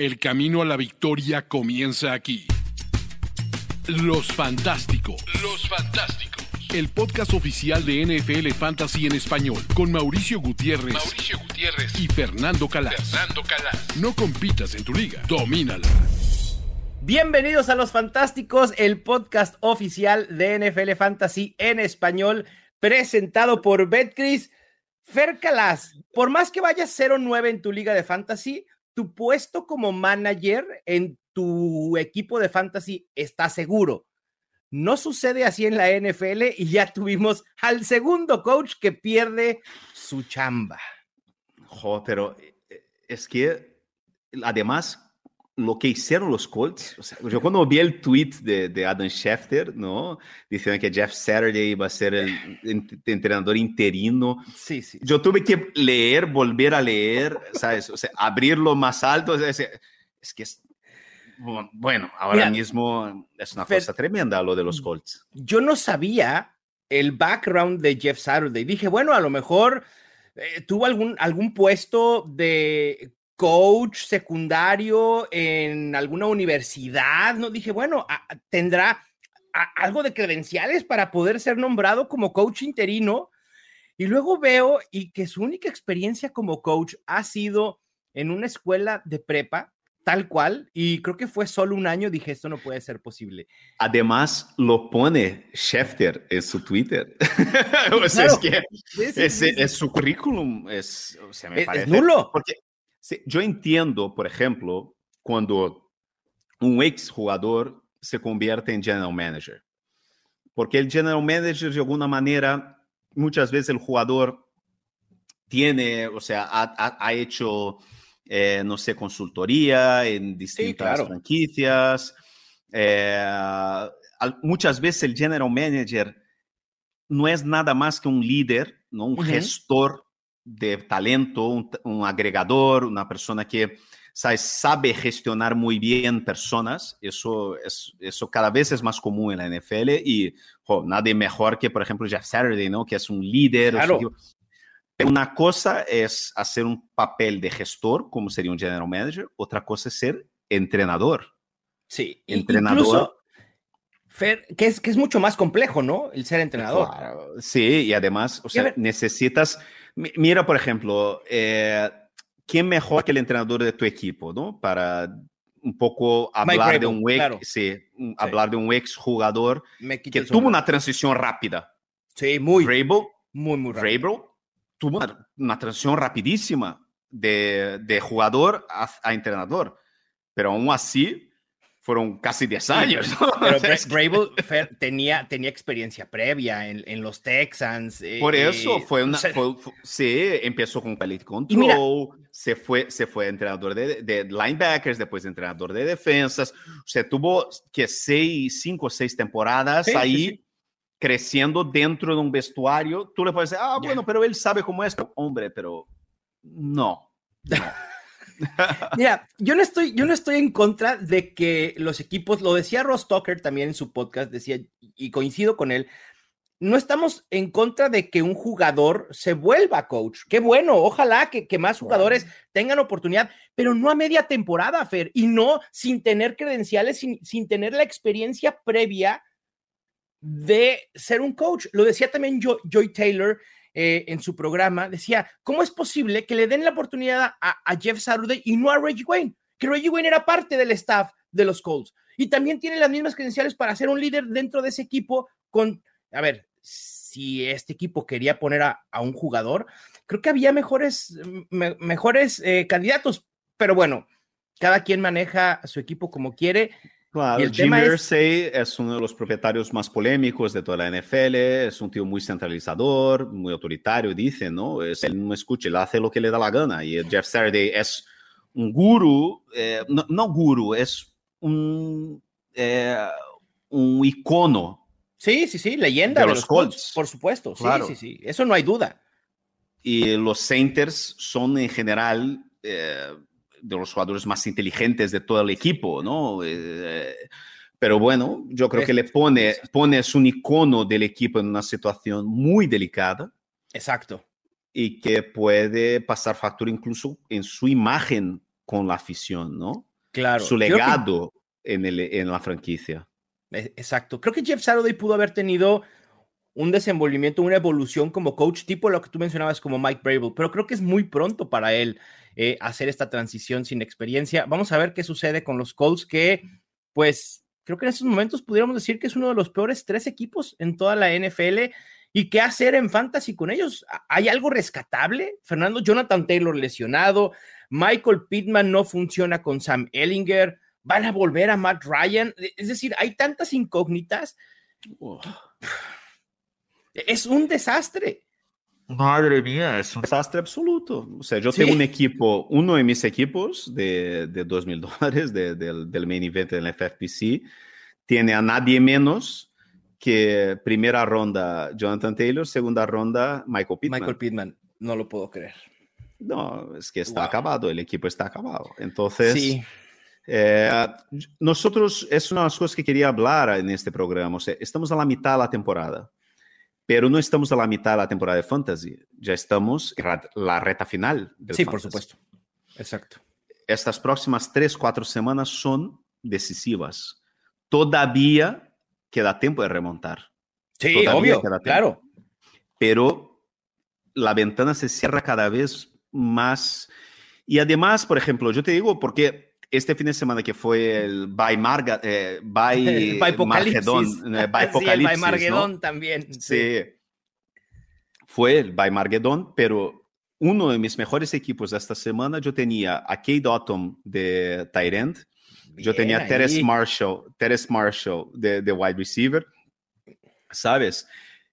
El camino a la victoria comienza aquí. Los Fantásticos. Los Fantásticos. El podcast oficial de NFL Fantasy en español con Mauricio Gutiérrez, Mauricio Gutiérrez y Fernando Calas. Fernando Calas. No compitas en tu liga, domínala. Bienvenidos a Los Fantásticos, el podcast oficial de NFL Fantasy en español, presentado por Betcris. Fer Calas, por más que vayas 0-9 en tu liga de fantasy, tu puesto como manager en tu equipo de fantasy está seguro. No sucede así en la NFL y ya tuvimos al segundo coach que pierde su chamba. Jo, pero eh, es que además lo que hicieron los Colts, o sea, yo cuando vi el tweet de, de, Adam Schefter, ¿no? Diciendo que Jeff Saturday iba a ser el entrenador interino. Sí, sí. Yo tuve que leer, volver a leer, ¿sabes? O sea, abrirlo más alto. Es, es que es, bueno, ahora Mira, mismo es una cosa tremenda lo de los Colts. Yo no sabía el background de Jeff Saturday. Dije, bueno, a lo mejor eh, tuvo algún, algún puesto de coach secundario en alguna universidad, ¿no? Dije, bueno, a, tendrá a, algo de credenciales para poder ser nombrado como coach interino. Y luego veo y que su única experiencia como coach ha sido en una escuela de prepa, tal cual, y creo que fue solo un año, dije, esto no puede ser posible. Además, lo pone Schefter en su Twitter. o sea, claro. es que su currículum, es, o sea, me es, parece, es nulo. Porque yo entiendo, por ejemplo, cuando un ex jugador se convierte en general manager. Porque el general manager, de alguna manera, muchas veces el jugador tiene, o sea, ha, ha, ha hecho, eh, no sé, consultoría en distintas sí, claro. franquicias. Eh, muchas veces el general manager no es nada más que un líder, ¿no? un uh -huh. gestor de talento, un, un, agregador, una persona que sabe, sabe gestionar muy bien personas. Eso, es, eso cada vez es más común en la NFL y jo, nadie mejor que, por ejemplo, Jeff Saturday, ¿no? que es un líder. Claro. Pero una cosa es hacer un papel de gestor, como sería un general manager, otra cosa es ser entrenador. Sí, entrenador. Incluso, Fer, que, es, que es mucho más complejo, ¿no? El ser entrenador. Claro. Sí, y además, o sea, necesitas Mira, por ejemplo, eh, ¿quién mejor que el entrenador de tu equipo, no? Para un poco hablar de un ex, claro. sí, sí. hablar de un ex jugador que tuvo una transición rápida. Sí, muy. Vrabel, muy, muy rápido. Tuvo una, una, transición rapidísima de, de jugador a, a, entrenador, pero aún así fueron casi 10 años. ¿no? Pero Brable tenía, tenía experiencia previa en, en los Texans. Eh, Por eso fue una. O sea, fue, fue, sí, empezó con quality control, mira, se, fue, se fue entrenador de, de, linebackers, después entrenador de defensas. O sea, tuvo que seis, cinco o seis temporadas sí, ahí. Sí, creciendo dentro de un vestuario, tú le puedes decir, ah, bueno, yeah. pero él sabe cómo es, hombre, pero no. no. Mira, yo no estoy, yo no estoy en contra de que los equipos, lo decía Ross Tucker también en su podcast, decía, y coincido con él, no estamos en contra de que un jugador se vuelva coach. Qué bueno, ojalá que, que más jugadores wow. tengan oportunidad, pero no a media temporada, Fer, y no sin tener credenciales, sin, sin tener la experiencia previa de ser un coach. Lo decía también Joy, Joy Taylor eh, en su programa, decía, ¿cómo es posible que le den la oportunidad a, Jeff Saturday y no a Reggie Wayne? Que Reggie Wayne era parte del staff de los Colts y también tiene las mismas credenciales para ser un líder dentro de ese equipo con, a ver, si este equipo quería poner a, un jugador, creo que había mejores, me, mejores eh, candidatos, pero bueno, cada quien maneja a su equipo como quiere. Claro, Jim Irsay es... es... uno de los propietarios más polémicos de toda la NFL, es un tío muy centralizador, muy autoritario, dice, ¿no? Es, él no escucha, él hace lo que le da la gana. Y Jeff Saturday es un guru, eh, no, no, guru, es un, eh, un icono. Sí, sí, sí, leyenda de, de los, los Colts. Colts. Por supuesto, claro. sí, sí, sí, eso no hay duda. Y los centers son en general... Eh, de los jugadores más inteligentes de todo el equipo, ¿no? Eh, pero bueno, yo creo que le pone, pones un icono del equipo en una situación muy delicada. Exacto. Y que puede pasar factura incluso en su imagen con la afición, ¿no? claro. su legado en, el, en la franquicia. E, exacto. Creo que Jeff Saturday pudo haber tenido un desenvolvimiento, una evolución como coach, tipo lo que tú mencionabas como Mike Brable, pero creo que es muy pronto para él eh, hacer esta transición sin experiencia. Vamos a ver qué sucede con los Colts, que pues creo que en estos momentos pudiéramos decir que es uno de los peores tres equipos en toda la NFL. ¿Y qué hacer en fantasy con ellos? ¿Hay algo rescatable? Fernando Jonathan Taylor lesionado, Michael Pittman no funciona con Sam Ellinger, van a volver a Matt Ryan. Es decir, hay tantas incógnitas. Es un desastre. Madre mía, es un desastre absoluto. O sea, yo tengo un equipo, uno de mis equipos de, de 2 mil dólares del, main event del FFPC, tiene a nadie menos que primera ronda Jonathan Taylor, segunda ronda Michael Pittman. Michael Pittman, no lo puedo creer. No, es que está acabado, el equipo está acabado. Entonces, eh, nosotros, es una de las cosas que quería hablar en este programa. O sea, estamos a la mitad de la temporada. Pero no estamos a la mitad de la temporada de Fantasy, ya estamos en la reta final. Del sí, por supuesto. Exacto. Estas próximas tres, cuatro semanas son decisivas. Todavía queda tiempo de remontar. Sí, obvio, claro. Pero la ventana se cierra cada vez más. Y además, por ejemplo, yo te digo, porque este fin de semana que fue el By Marga, eh, by, Margedón, eh, by sí, también. Sí. Fue el By Margedón, pero uno de mis mejores equipos de esta semana, yo tenía a Kate Autumn de Tyrant, yo tenía a Teres Marshall, Teres Marshall de, de, wide receiver, ¿sabes?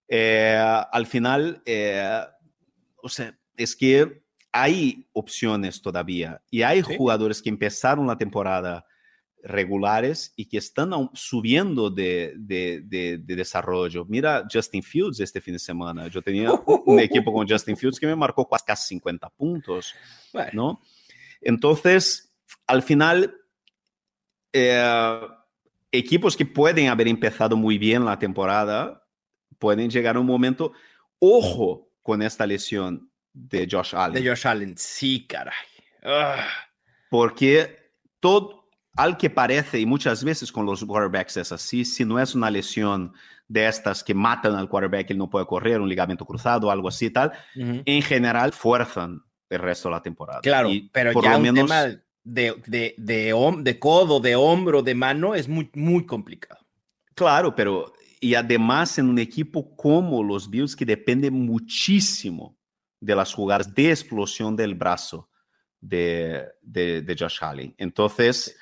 Eh, al final, eh, o sea, es que hay opciones todavía y hay jugadores que empezaron la temporada regulares y que están subiendo de, de, desarrollo. Mira Justin Fields este fin de semana. Yo tenía un equipo con Justin Fields que me marcó casi 50 puntos, ¿no? Entonces, al final, eh, equipos que pueden haber empezado muy bien la temporada pueden llegar a un momento, ojo con esta lesión, de Josh Allen. De Josh Allen, sí, caray. Porque todo, al que parece, y muchas veces con los quarterbacks es así, si no es una lesión de estas que matan al quarterback, él no puede correr, un ligamento cruzado, algo así tal, en general fuerzan el resto de la temporada. Claro, pero por ya lo un menos, tema de, de, de, de, codo, de hombro, de mano es muy, muy complicado. Claro, pero y además en un equipo como los Bills que depende muchísimo de las jugadas de explosión del brazo de, de, Josh Allen. Entonces,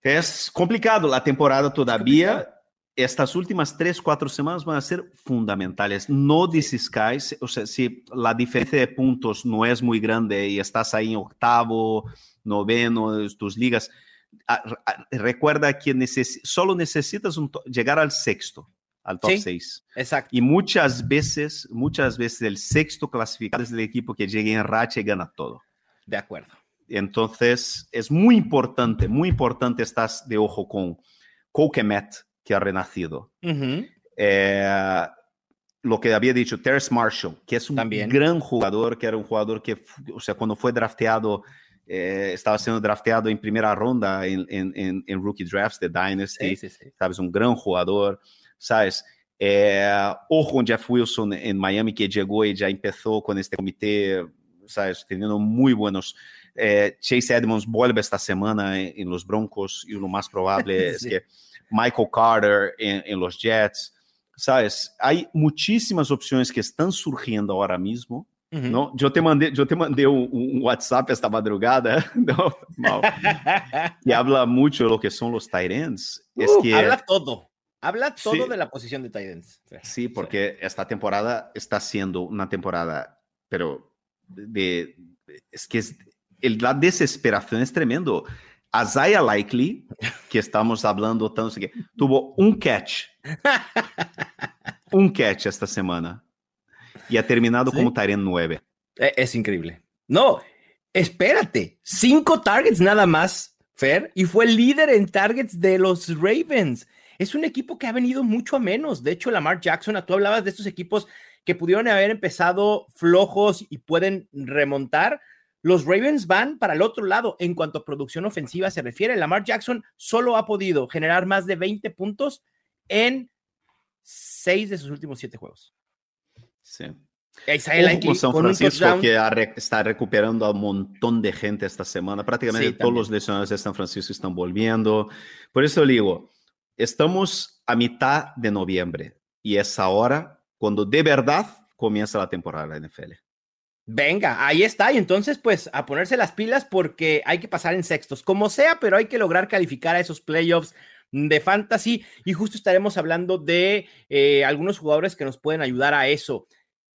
es complicado la temporada todavía. Estas últimas tres, cuatro semanas van a ser fundamentales. No desiscáis, o sea, si la diferencia de puntos no es muy grande y estás ahí en octavo, noveno, tus ligas, recuerda que solo necesitas llegar al sexto al top 6. exacto. Y muchas veces, muchas veces el sexto clasificado es el equipo que llega en racha y gana todo. De acuerdo. Entonces, es muy importante, muy importante estar de ojo con Coquemet, que ha renacido. Eh, lo que había dicho Terrence Marshall, que es un gran jugador, que era un jugador que, o sea, cuando fue drafteado, eh, estaba siendo drafteado en primera ronda en, en, en, rookie drafts de Dynasty, sí, sí, sí. sabes, un gran jugador. ¿Sabes? Eh, ojo con Jeff Wilson en Miami, que llegó y ya empezó con este comité, ¿sabes? Teniendo muy buenos. Eh, Chase Edmonds vuelve esta semana en, en, los Broncos y lo más probable sí. es que Michael Carter en, en, los Jets, ¿sabes? Hay muchísimas opciones que están surgiendo ahora mismo. Uhum. ¿no? Yo te mandé, yo te mandé un, un WhatsApp esta madrugada, ¿no? que habla mucho de lo que los tight ends. Uh, es que, habla todo. Habla todo de la posición de Titans. Sí, porque esta temporada está siendo una temporada, pero de, es que es, el, la desesperación es tremendo. Isaiah Likely, que estamos hablando tanto, que tuvo un catch. un catch esta semana. Y ha terminado ¿Sí? como Tyrant 9. Es, es increíble. No, espérate. Cinco targets nada más, Fer, y fue líder en targets de los Ravens es un equipo que ha venido mucho a menos. De hecho, Lamar Jackson, tú hablabas de estos equipos que pudieron haber empezado flojos y pueden remontar. los Ravens van para el otro lado en cuanto a producción ofensiva se refiere. Lamar Jackson solo ha podido generar más de 20 puntos en seis de sus últimos siete juegos. Sí. Como San Francisco que está recuperando a un montón de gente esta semana. Prácticamente todos los lesionados de San Francisco están volviendo. Por eso digo, estamos a mitad de noviembre y es ahora cuando de verdad comienza la temporada de la NFL. Venga, ahí está. Y entonces, pues, a ponerse las pilas porque hay que pasar en sextos, como sea, pero hay que lograr calificar a esos playoffs de fantasy. Y justo estaremos hablando de eh, algunos jugadores que nos pueden ayudar a eso.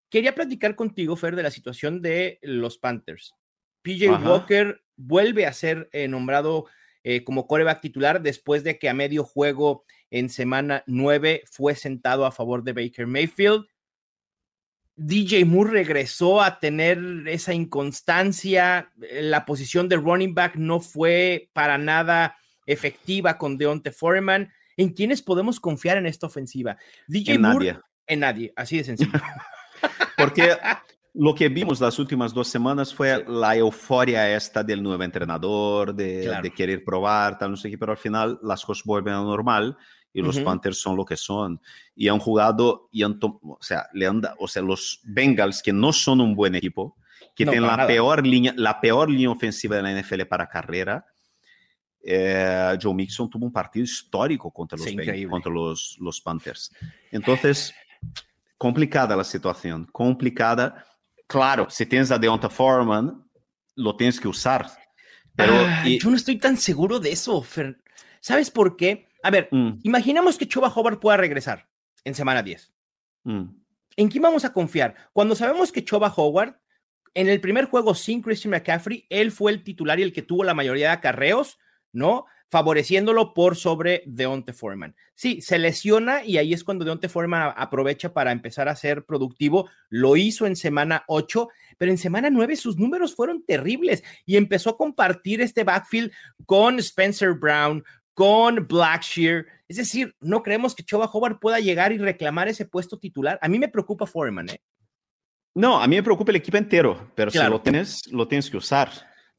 Quería platicar contigo, Fer, de la situación de los Panthers. PJ Walker vuelve a ser eh, nombrado eh, como coreback titular después de que a medio juego en semana 9 fue sentado a favor de Baker Mayfield. DJ Moore regresó a tener esa inconstancia. La posición de running back no fue para nada efectiva con Deonte Foreman. ¿En quiénes podemos confiar en esta ofensiva? DJ en Moore. Nadie. En nadie, así de sencillo. Porque lo que vimos las últimas dos semanas fue la euforia esta del nuevo entrenador, de, de, querer probar, tal, no sé qué, pero al final las cosas vuelven a normal y los Panthers son lo que son. Y han jugado, y han o, sea, le han, o sea, los Bengals, que no son un buen equipo, que tienen la peor, línea, la peor línea ofensiva de la NFL para carrera. Eh, Joe Mixon tuvo un partido histórico contra los, Bengals, contra los, los Panthers. Entonces, complicada la situación, complicada. Claro, si tienes a Deonta Foreman, lo tienes que usar. Pero yo no estoy tan seguro de eso, Fer. ¿Sabes por qué? A ver, mm. imaginamos que Chuba Hobart pueda regresar en semana 10. Mm. ¿En quién vamos a confiar? Cuando sabemos que Chuba Howard, en el primer juego sin Christian McCaffrey, él fue el titular y el que tuvo la mayoría de acarreos, ¿no? Favoreciéndolo por sobre Deonte Foreman. Sí, se lesiona y ahí es cuando Deonte Foreman aprovecha para empezar a ser productivo. Lo hizo en semana 8, pero en semana 9 sus números fueron terribles y empezó a compartir este backfield con Spencer Brown, con Blackshear. Es decir, no creemos que Choba Howard pueda llegar y reclamar ese puesto titular. A mí me preocupa Foreman, ¿eh? No, a mí me preocupa el equipo entero, pero si lo tienes, lo tienes que usar,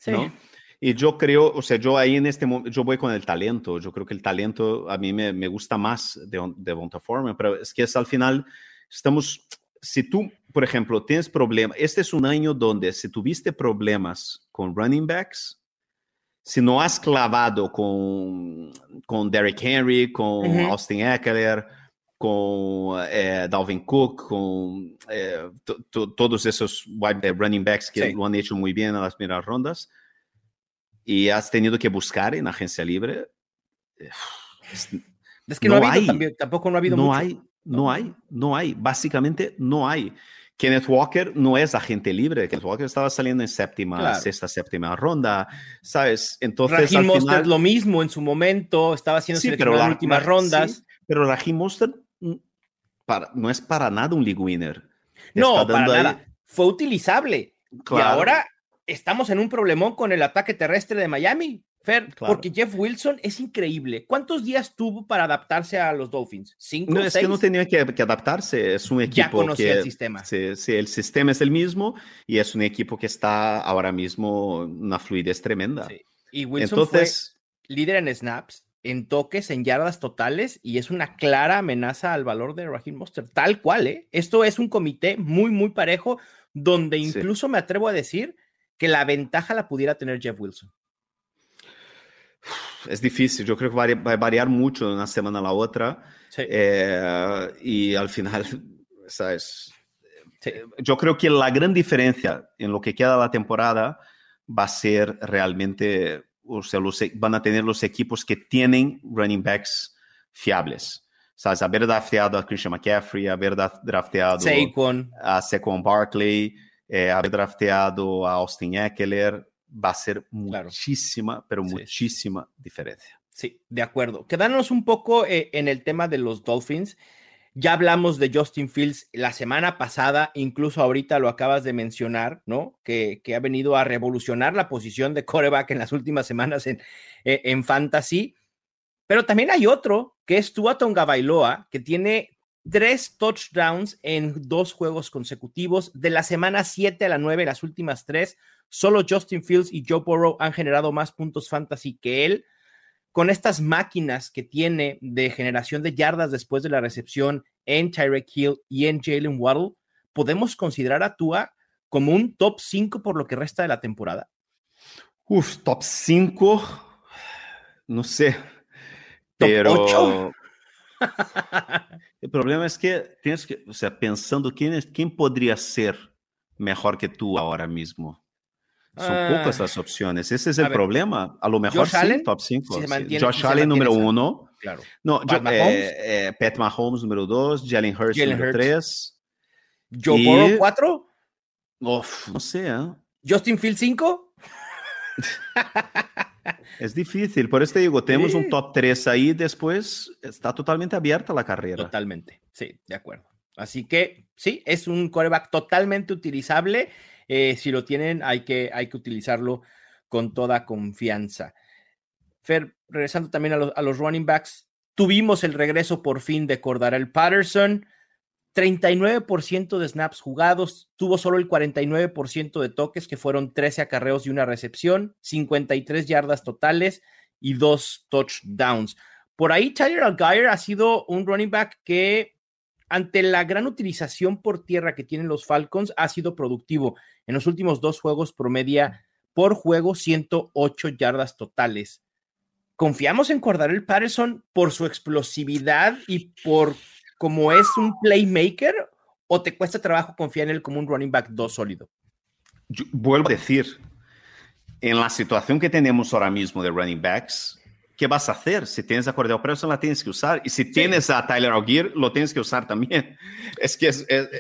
¿no? Y yo creo, o sea, yo ahí en este momento, yo voy con el talento. Yo creo que el talento a mí me, me gusta más de, de Bonta Foreman, pero es que es al final, estamos, si tú, por ejemplo, tienes problemas, este es un año donde si tuviste problemas con running backs, si no has clavado con, con Derrick Henry, con Austin Eckler, con eh, Dalvin Cook, con eh, todos esos wide running backs que lo han hecho muy bien en las primeras rondas, y has tenido que buscar en agencia libre. Es, que no, ha habido hay, tampoco no ha habido no mucho. Hay, no hay, no hay, básicamente no hay. Kenneth Walker no es agente libre. Kenneth Walker estaba saliendo en séptima, sexta, séptima ronda, ¿sabes? Entonces, Raheem Mostert lo mismo en su momento, estaba haciendo sí, pero las últimas rondas. pero Raheem Mostert mm, no es para nada un league winner. No, para nada. Fue utilizable. Y ahora estamos en un problemón con el ataque terrestre de Miami. Fer, porque Jeff Wilson es increíble. ¿Cuántos días tuvo para adaptarse a los Dolphins? ¿Cinco? No, es que no tenía que, adaptarse. Es un equipo ya conocía que, el sistema. Sí, sí, el sistema es el mismo y es un equipo que está ahora mismo una fluidez tremenda. Y Wilson Entonces, fue líder en snaps, en toques, en yardas totales y es una clara amenaza al valor de Raheem Monster. Tal cual, ¿eh? Esto es un comité muy, muy parejo donde incluso me atrevo a decir que la ventaja la pudiera tener Jeff Wilson es difícil, yo creo que va a variar mucho de una semana a la otra. Eh, y al final, ¿sabes? Yo creo que la gran diferencia en lo que queda de la temporada va a ser realmente, o sea, los, van a tener los equipos que tienen running backs fiables. ¿Sabes? Haber drafteado a Christian McCaffrey, haber drafteado a Saquon Barkley, eh, haber drafteado a Austin Eckler, va a ser muchísima, pero muchísima diferencia. Sí, de acuerdo. Quedándonos un poco eh, en el tema de los Dolphins. Ya hablamos de Justin Fields la semana pasada, incluso ahorita lo acabas de mencionar, ¿no? Que, ha venido a revolucionar la posición de coreback en las últimas semanas en, eh, en Fantasy. Pero también hay otro, que es Tua Tonga Bailoa, que tiene tres touchdowns en dos juegos consecutivos. De la semana 7 a la 9, las últimas tres Solo Justin Fields y Joe Burrow han generado más puntos fantasy que él. Con estas máquinas que tiene de generación de yardas después de la recepción en Tyreek Hill y en Jalen Waddle, ¿podemos considerar a Tua como un top 5 por lo que resta de la temporada? Uf, top 5, no sé. pero el problema es que tienes que, o sea, pensando quién, es, quién podría ser mejor que tú ahora mismo. Son pocas ah. las opciones. Ese es el problema. A lo mejor sí, top 5. Josh Allen número 1. Claro. No, Pat, Mahomes. Eh, Pat Mahomes número 2. Jalen Hurts número 3. Joe Burrow 4. no sé. ¿eh? Justin Field 5. Es difícil, por eso te digo, tenemos un top 3 ahí, después está totalmente abierta la carrera. Totalmente, sí, de acuerdo. Así que sí, es un coreback totalmente utilizable. Eh, si lo tienen, hay que, hay que utilizarlo con toda confianza. Fer, regresando también a, a los running backs, tuvimos el regreso por fin de Cordarel Patterson. 39% de snaps jugados, tuvo solo el 49% de toques, que fueron 13 acarreos y una recepción, 53 yardas totales y dos touchdowns. Por ahí, Tyler Algier ha sido un running back que, ante la gran utilización por tierra que tienen los Falcons, ha sido productivo. En los últimos dos juegos promedia por juego 108 yardas totales. ¿Confiamos en el Patterson por su explosividad y por como es un playmaker o te cuesta trabajo confiar en él como un running back 2 sólido? vuelvo a decir, en la situación que tenemos ahora mismo de running backs, ¿qué vas a hacer? Si tienes a Cordell Patterson, la tienes que usar. Y si tienes a Tyler O'Gear, lo tienes que usar también. Es que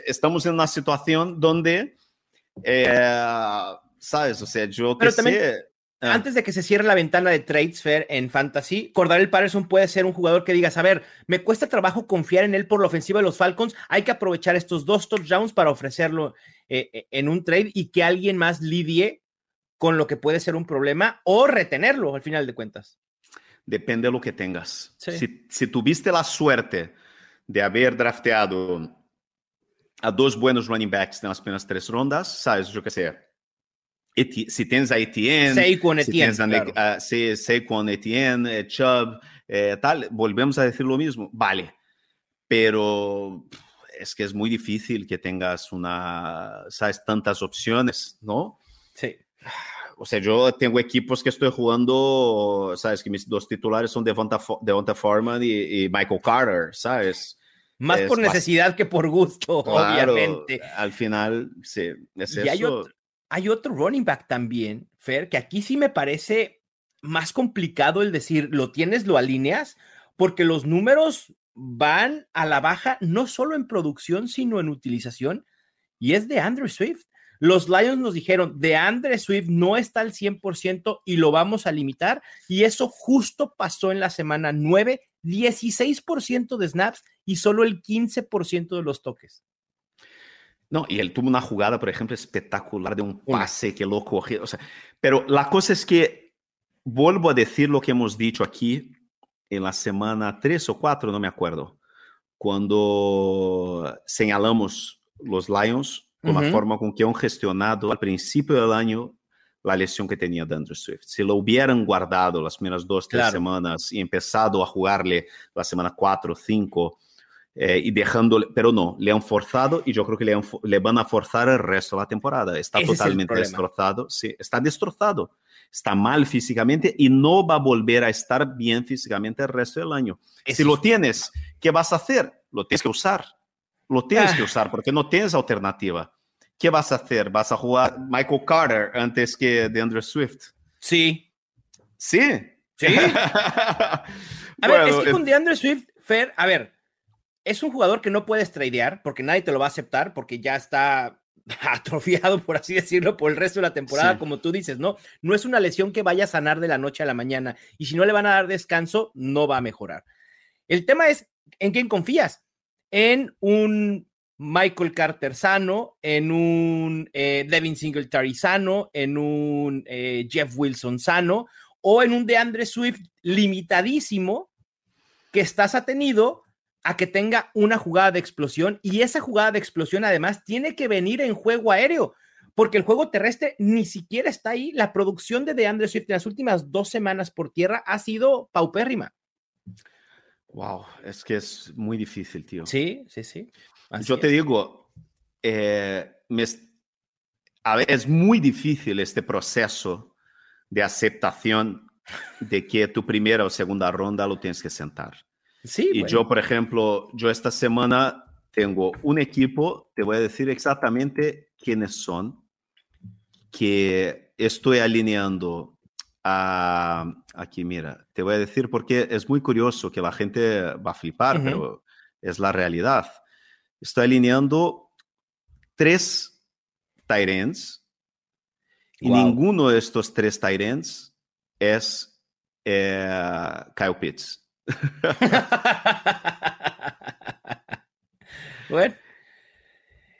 estamos en una situación donde, eh, ¿sabes? O sea, yo que sé Ah. Antes de que se cierre la ventana de trades fair en fantasy, Cordarel Patterson puede ser un jugador que digas, a ver, me cuesta trabajo confiar en él por la ofensiva de los Falcons, hay que aprovechar estos dos touchdowns para ofrecerlo eh, eh, en un trade y que alguien más lidie con lo que puede ser un problema o retenerlo al final de cuentas. Depende de lo que tengas. Si, si tuviste la suerte de haber drafteado a dos buenos running backs en las primeras tres rondas, sabes, yo qué sé, si tienes a Etienne, Saquon si Etienne, tienes a, claro. Etienne, eh, Chubb, eh, tal, volvemos a decir lo mismo, vale, pero es que es muy difícil que tengas una, sabes, tantas opciones, ¿no? Sí. O sea, yo tengo equipos que estoy jugando, sabes, que mis dos titulares son Devonta, Devonta Foreman y, Michael Carter, ¿sabes? Más por necesidad que por gusto, obviamente. Al final, sí, es eso hay otro running back también, Fer, que aquí sí me parece más complicado el decir, lo tienes, lo alineas, porque los números van a la baja no solo en producción, sino en utilización, y es de Andrew Swift. Los Lions nos dijeron, de Andrew Swift no está al 100% y lo vamos a limitar, y eso justo pasó en la semana 9, 16% de snaps y solo el 15% de los toques. No, y él tuvo una jugada, por ejemplo, espectacular de un pase que lo cogió. O sea, pero la cosa es que vuelvo a decir lo que hemos dicho aquí en la semana 3 o 4, no me acuerdo, cuando señalamos los Lions con la forma con que han gestionado al principio del año la lesión que tenía de Andrew Swift. Si lo hubieran guardado las primeras dos, tres semanas y empezado a jugarle la semana 4 o 5 eh, y dejándole, pero no, le han forzado y yo creo que le, le van a forzar el resto de la temporada. Está totalmente destrozado, sí, está destrozado, está mal físicamente y no va a volver a estar bien físicamente el resto del año. si lo tienes, ¿qué vas a hacer? Lo tienes que usar, lo tienes que ah. usar porque no tienes alternativa. ¿Qué vas a hacer? ¿Vas a jugar Michael Carter antes que de Andrew Swift? Sí. Sí. Sí. a ver, es que con DeAndre Swift, Fer, a ver, es un jugador que no puedes tradear porque nadie te lo va a aceptar porque ya está atrofiado, por así decirlo, por el resto de la temporada, como tú dices, ¿no? No es una lesión que vaya a sanar de la noche a la mañana y si no le van a dar descanso, no va a mejorar. El tema es, ¿en quién confías? En un Michael Carter sano, en un eh, Devin Singletary sano, en un eh, Jeff Wilson sano o en un DeAndre Swift limitadísimo que estás atenido a que tenga una jugada de explosión y esa jugada de explosión además tiene que venir en juego aéreo, porque el juego terrestre ni siquiera está ahí. La producción de DeAndre Swift en las últimas dos semanas por tierra ha sido paupérrima. Wow, es que es muy difícil, tío. Sí, sí, sí. Yo te digo, eh, a ver, es muy difícil este proceso de aceptación de que tu primera o segunda ronda lo tienes que sentar. Sí. Y yo, por ejemplo, yo esta semana tengo un equipo, te voy a decir exactamente quiénes son, que estoy alineando a, aquí, mira, te voy a decir porque es muy curioso que la gente va a flipar, pero es la realidad. Estoy alineando tres Tyrants y ninguno de estos tres Tyrants es eh, Kyle Pitts. bueno,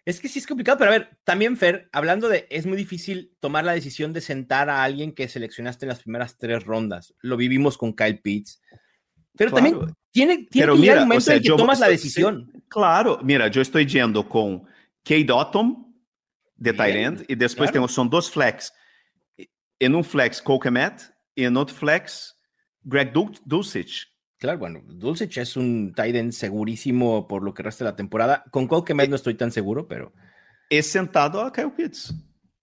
es que sí es complicado, pero a ver, también Fer, hablando de, es muy difícil tomar la decisión de sentar a alguien que seleccionaste en las primeras tres rondas. Lo vivimos con Kyle Pitts. Pero también tiene, tiene que llegar el momento en que tomas la decisión. claro, mira, yo estoy yendo con Kate Autumn de Tyrant y después tengo, son dos flex. En un flex, Coquemet y en otro flex, Greg Dulcich. Claro, bueno, Dulcich es un tight segurísimo por lo que resta de la temporada. Con Cole eh, no estoy tan seguro, pero. Es sentado a Kyle Pitts.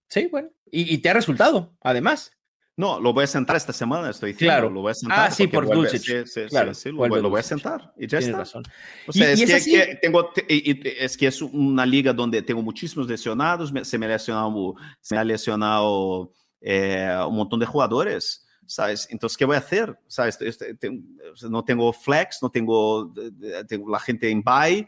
Sí, bueno. Y, te ha resultado, además. No, lo voy a sentar esta semana, estoy diciendo. Claro. Lo voy a sentar. Ah, sí, por Dulcich. Sí, sí, claro, sí, lo, voy, a sentar. Y ya está. razón. O sea, es, que, que, tengo, es que es una liga donde tengo muchísimos lesionados. Se me, lesionado, se me ha lesionado eh, un montón de jugadores. ¿Sabes? Entonces, ¿qué voy a hacer? ¿Sabes? Este, no tengo flex, no tengo, tengo la gente en buy.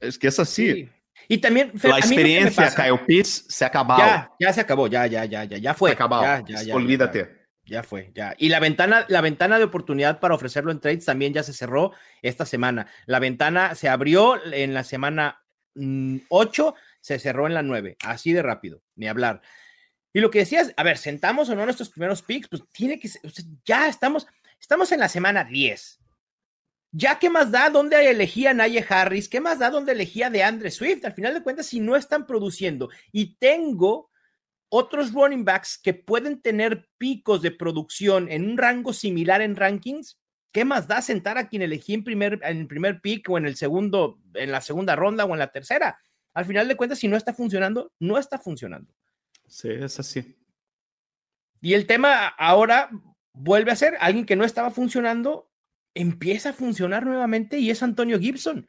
Es que es así. Y también la experiencia Kyle Pitts se acabó. Ya, ya se acabó, ya, ya, ya, ya, ya fue. Se acabó. Ya, ya, Olvídate. Ya, fue, ya. Y la ventana, la ventana de oportunidad para ofrecerlo en trades también ya se cerró esta semana. La ventana se abrió en la semana 8, mm, se cerró en la 9, así de rápido, ni hablar. Y lo que decías, a ver, sentamos o no nuestros primeros picks, pues tiene que ser, ya estamos, estamos en la semana 10. Ya, ¿qué más da? ¿Dónde elegía Naye Harris? ¿Qué más da? ¿Dónde elegía de Andre Swift? Al final de cuentas, si no están produciendo y tengo otros running backs que pueden tener picos de producción en un rango similar en rankings, ¿qué más da sentar a quien elegí en, primer, en el primer pick o en el segundo, en la segunda ronda o en la tercera? Al final de cuentas, si no está funcionando, no está funcionando. Sí, es así. Y el tema ahora vuelve a ser alguien que no estaba funcionando, empieza a funcionar nuevamente y es Antonio Gibson.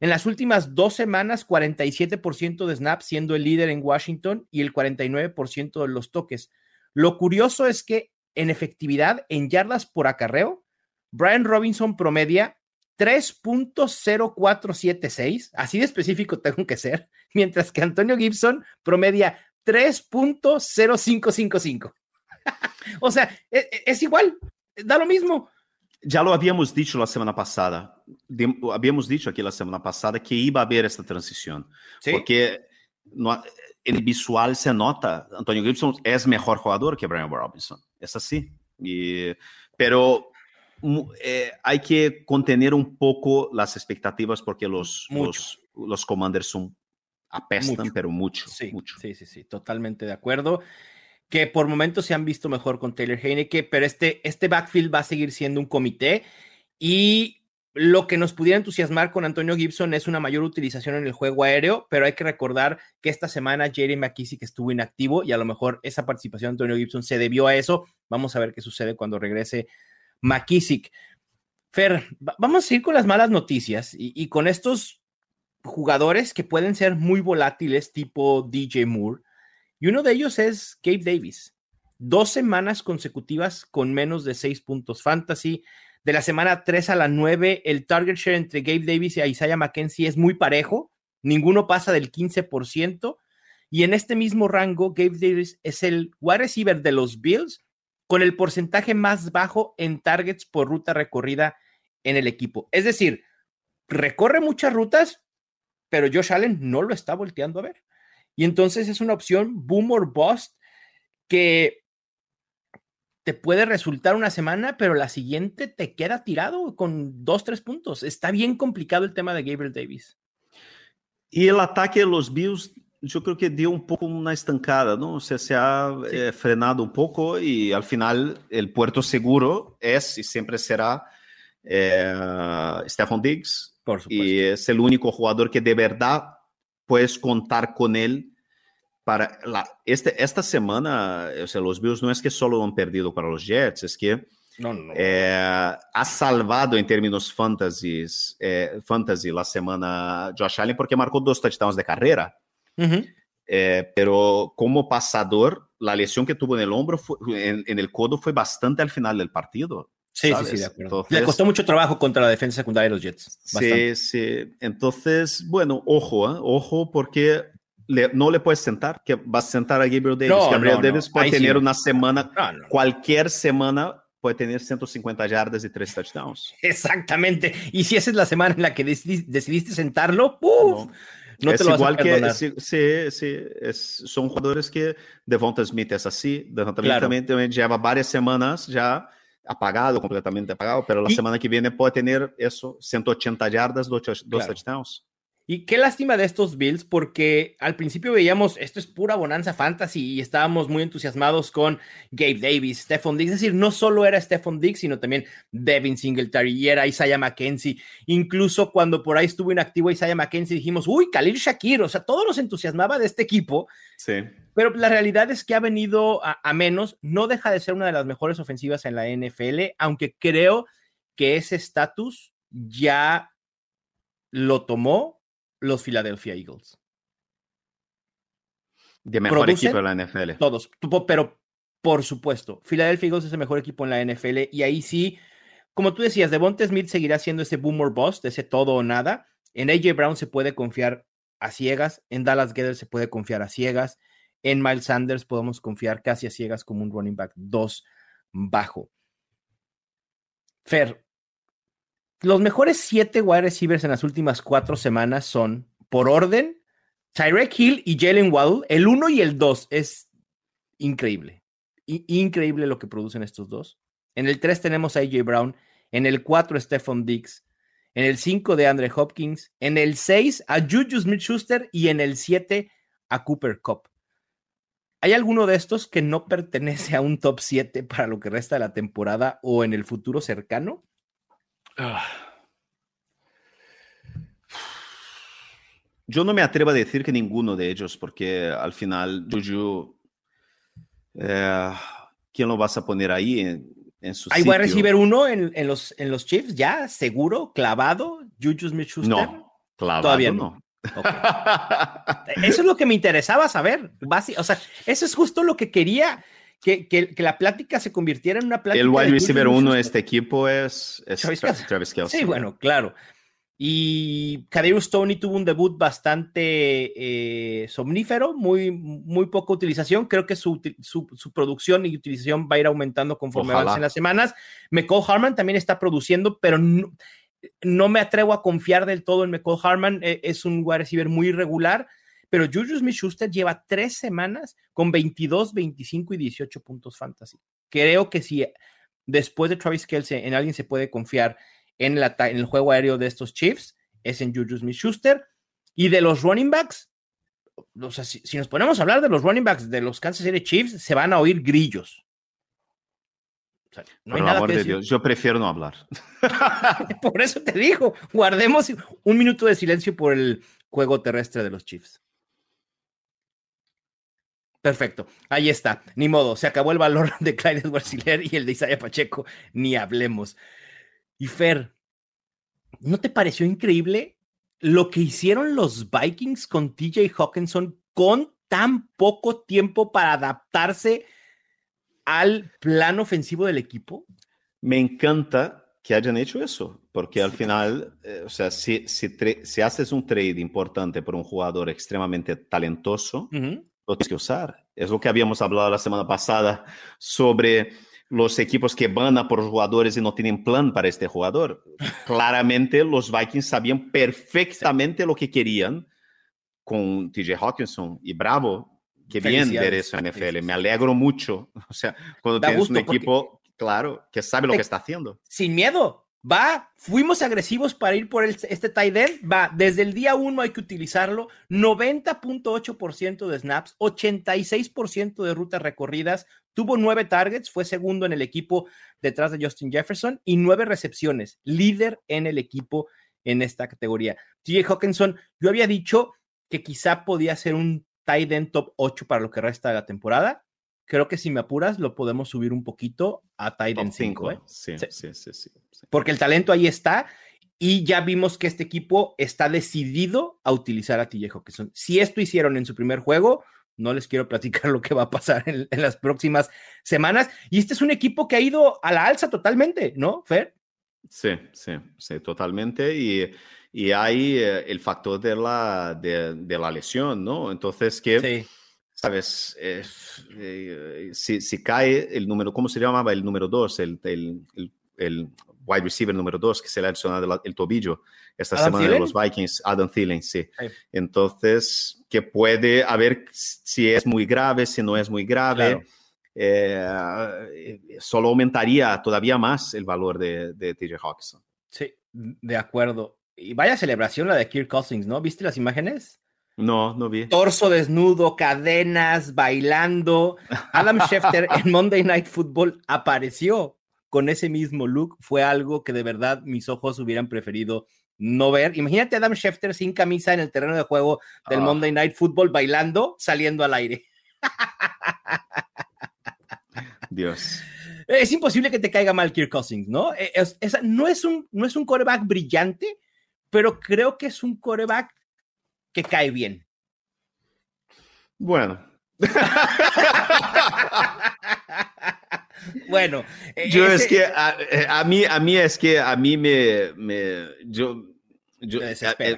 En las últimas dos semanas, 47% de snaps siendo el líder en Washington y el 49% de los toques. Lo curioso es que en efectividad, en yardas por acarreo, Brian Robinson promedia 3.0476, así de específico tengo que ser, mientras que Antonio Gibson promedia 3.0555. o sea, e, e, es, igual, da lo mismo. Ya lo habíamos dicho la semana pasada. habíamos dicho aquí la semana pasada que iba a haber esta transición. Porque no, en visual se nota, Antonio Gibson es mejor jugador que Brian Robinson. Es así. pero eh, hay que contener un poco las expectativas porque los, los, los commanders son apestan, pero mucho, sí, mucho. Sí, sí, sí, totalmente de acuerdo. Que por momentos se han visto mejor con Taylor Heineke, pero este, este backfield va a seguir siendo un comité y lo que nos pudiera entusiasmar con Antonio Gibson es una mayor utilización en el juego aéreo, pero hay que recordar que esta semana Jerry McKissick estuvo inactivo y a lo mejor esa participación de Antonio Gibson se debió a eso. Vamos a ver qué sucede cuando regrese McKissick. Fer, vamos a ir con las malas noticias y, y con estos jugadores que pueden ser muy volátiles, tipo DJ Moore. Y uno de ellos es Gabe Davis. Dos semanas consecutivas con menos de seis puntos fantasy. De la semana 3 a la 9, el target share entre Gabe Davis y Isaiah McKenzie es muy parejo. Ninguno pasa del 15%. Y en este mismo rango, Gabe Davis es el wide receiver de los Bills con el porcentaje más bajo en targets por ruta recorrida en el equipo. Es decir, recorre muchas rutas, pero Josh Allen no lo está volteando a ver. Y entonces es una opción boom or bust que te puede resultar una semana, pero la siguiente te queda tirado con dos, tres puntos. Está bien complicado el tema de Gabriel Davis. Y el ataque de los Bills yo creo que dio un poco una estancada, ¿no? O sea, se ha sí. eh, frenado un poco y al final el puerto seguro es y siempre será eh, Stefan Diggs. Por supuesto. Y es el único jugador que de verdad puedes contar con él para la, este, esta semana. O sea, los Bills no es que solo han perdido para los Jets, es que no, no. Eh, ha salvado en términos fantasies, eh, fantasy la semana Josh Allen porque marcó dos touchdowns de carrera. Uh -huh. eh, pero como pasador, la lesión que tuvo en el hombro, fue, en, en, el codo, fue bastante al final del partido. Sí, ¿sabes? sí, sí, de acuerdo. Entonces, Le costó mucho trabajo contra la defensa secundaria de los Jets. Bastante. Sí, sí. Entonces, bueno, ojo, ¿eh? ojo, porque le, no le puedes sentar, que vas a sentar a Gabriel Davis. No, Gabriel no, Davis no. puede Ahí tener sí. una semana, cualquier semana puede tener 150 yardas y 3 touchdowns. Exactamente. Y si esa es la semana en la que decidiste, sentarlo, ¡puf! No es te lo vas igual a perdonar. que sí, sí, es, son jugadores que Devonta Smith es así, Devonta Smith Claro. también, también lleva varias semanas ya apagado, completamente apagado, pero la Y- semana que viene puede tener eso, 180 yardas, dos Claro. touchdowns. Y qué lástima de estos Bills, porque al principio veíamos esto es pura bonanza fantasy y estábamos muy entusiasmados con Gabe Davis, Stephon Diggs. Es decir, no solo era Stephon Diggs, sino también Devin Singletary y era Isaiah McKenzie. Incluso cuando por ahí estuvo inactivo Isaiah McKenzie, dijimos, uy, Khalil Shakir. O sea, todo nos entusiasmaba de este equipo, Sí. pero la realidad es que ha venido a, a menos. No deja de ser una de las mejores ofensivas en la NFL, aunque creo que ese estatus ya lo tomó los Philadelphia Eagles. De mejor ¿Producen? equipo de la NFL. Todos, pero por supuesto, Philadelphia Eagles es el mejor equipo en la NFL y ahí sí, como tú decías, Devonta Smith seguirá siendo ese boomer bust, ese todo o nada. En AJ Brown se puede confiar a ciegas, en Dallas Gether se puede confiar a ciegas, en Miles Sanders podemos confiar casi a ciegas como un running back 2 bajo. Fer, los mejores siete wide receivers en las últimas cuatro semanas son, por orden, Tyrek Hill y Jalen Waddle, el 1 y el 2 es increíble. Increíble lo que producen estos dos. En el 3 tenemos a AJ Brown, en el 4 Stephon Diggs, en el 5 de Andre Hopkins, en el 6 a Juju Smith Schuster y en el 7 a Cooper Cup. ¿Hay alguno de estos que no pertenece a un top 7 para lo que resta de la temporada o en el futuro cercano? Ah. Yo no me atrevo a decir que ninguno de ellos, porque al final Juju, eh, ¿quién lo vas a poner ahí en, en su ¿Hay wide receiver 1 en, en, los, en los Chiefs ya? ¿Seguro? ¿Clavado? ¿Juju Smith Schuster? No, clavado Todavía no. no. Okay. Eso es lo que me interesaba saber. O sea, eso es justo lo que quería. Que, que, que, la plática se convirtiera en una plática. El wide receiver uno de este equipo es, es Travis, Tra Kelsey. Travis Kelsey. Sí, bueno, claro. Y Kadarius Tony tuvo un debut bastante eh, somnífero, muy, muy poca utilización. Creo que su, su, su, producción y utilización va a ir aumentando conforme avancen las semanas. McCall Harman también está produciendo, pero no, no, me atrevo a confiar del todo en McCall Harman. Eh, es un wide receiver muy irregular. Pero Juju Smith Schuster lleva tres semanas con 22, 25 y 18 puntos fantasy. Creo que si después de Travis Kelsey en alguien se puede confiar en, la, en, el juego aéreo de estos Chiefs, es en Juju Smith Schuster. Y de los running backs, o sea, si, si, nos ponemos a hablar de los running backs de los Kansas City Chiefs, se van a oír grillos. O sea, no Por hay nada amor que de Dios, yo prefiero no hablar. por eso te digo, guardemos un minuto de silencio por el juego terrestre de los Chiefs. Perfecto, ahí está. Ni modo, se acabó el valor de Clyde edwards y el de Isaiah Pacheco, ni hablemos. Y Fer, ¿no te pareció increíble lo que hicieron los Vikings con TJ Hawkinson con tan poco tiempo para adaptarse al plan ofensivo del equipo? Me encanta que hayan hecho eso, porque al final, eh, o sea, si, si, si, haces un trade importante por un jugador extremadamente talentoso, uh -huh lo tienes que usar. Es lo que habíamos hablado la semana pasada sobre los equipos que van a por jugadores y no tienen plan para este jugador. Claramente los Vikings sabían perfectamente lo que querían con TJ Hawkinson y Bravo. Qué bien ver eso en NFL. Me alegro mucho. O sea, cuando da tienes un equipo, claro, que sabe lo que está haciendo. Sin miedo. Va, fuimos agresivos para ir por este tight end. Va, desde el día uno hay que utilizarlo. 90.8% de snaps, 86% de rutas recorridas. Tuvo nueve targets, fue segundo en el equipo detrás de Justin Jefferson y nueve recepciones, líder en el equipo en esta categoría. TJ Hawkinson, yo había dicho que quizá podía ser un tight end top 8 para lo que resta de la temporada creo que si me apuras, lo podemos subir un poquito a Titan 5. ¿eh? Sí, sí, sí, sí, Porque el talento ahí está y ya vimos que este equipo está decidido a utilizar a TJ Hawkinson. Si esto hicieron en su primer juego, no les quiero platicar lo que va a pasar en, las próximas semanas. Y este es un equipo que ha ido a la alza totalmente, ¿no, Fer? Sí, sí, sí, totalmente. Y, y hay eh, el factor de la, de, la lesión, ¿no? Entonces, que... Sí sabes, eh, si, si, cae el número, ¿cómo se llamaba el número 2? El, el, el, wide receiver número 2 que se le ha lesionado el tobillo esta semana de los Vikings, Adam Thielen, sí. Entonces, que puede, a ver si es muy grave, si no es muy grave. Eh, solo aumentaría todavía más el valor de, de TJ Hawkinson. Sí, de acuerdo. Y vaya celebración la de Kirk Cousins, ¿no? ¿Viste las imágenes? No, no vi. Torso desnudo, cadenas, bailando. Adam Schefter en Monday Night Football apareció con ese mismo look. Fue algo que de verdad mis ojos hubieran preferido no ver. Imagínate a Adam Schefter sin camisa en el terreno de juego del ah. Monday Night Football bailando, saliendo al aire. Dios. Es imposible que te caiga mal Kirk Cousins, ¿no? E, no, es un, no es un coreback brillante, pero creo que es un coreback que cae bien? Bueno. bueno, e-, yo es que eh, a, mí a mí es que a mí me, me yo, yo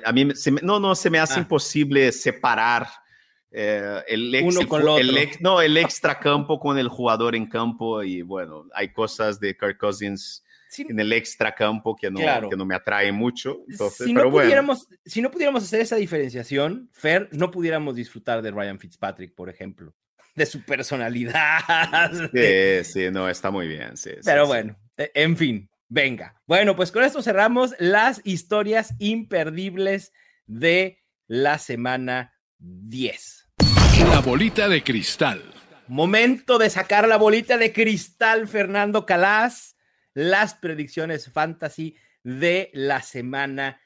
a, mí no no se me hace ah. imposible separar eh, el, Uno con el, el, no el extra campo con el jugador en campo y bueno hay cosas de Kirk Cousins en el extra campo que no, que no me atrae mucho. si, no pudiéramos, si no pudiéramos hacer esa diferenciación, Fer, no pudiéramos disfrutar de Ryan Fitzpatrick, por ejemplo, de su personalidad. Sí, sí, no, está muy bien. Sí, pero bueno, e, en fin, venga. Bueno, pues con esto cerramos las historias imperdibles de la semana 10. La bolita de cristal. Momento de sacar la bolita de cristal, Fernando Calas las predicciones fantasy de la semana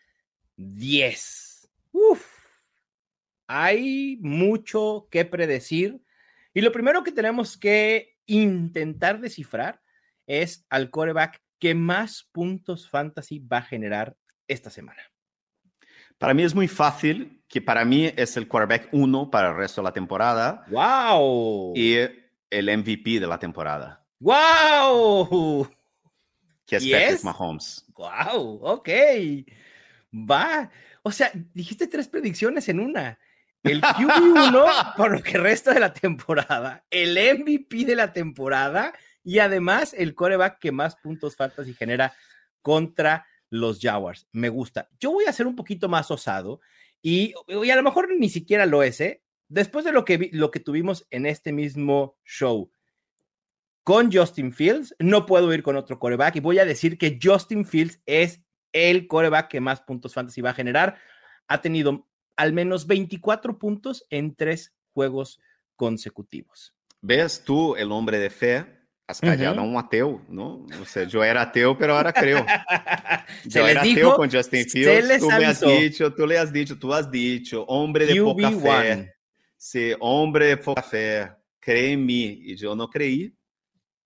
10. Uf, hay mucho que predecir. Y lo primero que tenemos que intentar descifrar es al coreback que más puntos fantasy va a generar esta semana. Para mí es muy fácil, que para mí es el quarterback 1 para el resto de la temporada. ¡Wow! Y el MVP de la temporada. ¡Wow! Que es Patrick Mahomes. Wow, ok. Va. O sea, dijiste tres predicciones en una. El QB1 por lo que resta de la temporada, el MVP de la temporada y además el coreback que más puntos y genera contra los Jaguars. Me gusta. Yo voy a ser un poquito más osado y, y a lo mejor ni siquiera lo es, ¿eh? Después de lo que, lo que tuvimos en este mismo show, con Justin Fields. No puedo ir con otro coreback y voy a decir que Justin Fields es el coreback que más puntos fantasy va a generar. Ha tenido al menos 24 puntos en tres juegos consecutivos. ¿Ves tú, el hombre de fe? Has callado a un ateo, ¿no? O sea, yo era ateo, pero ahora creo. Yo era ateo con Justin Fields. Tú me has dicho, tú le has dicho, tú has dicho, hombre de poca fe. Sí, hombre de poca fe. Cree en mí. Y yo no creí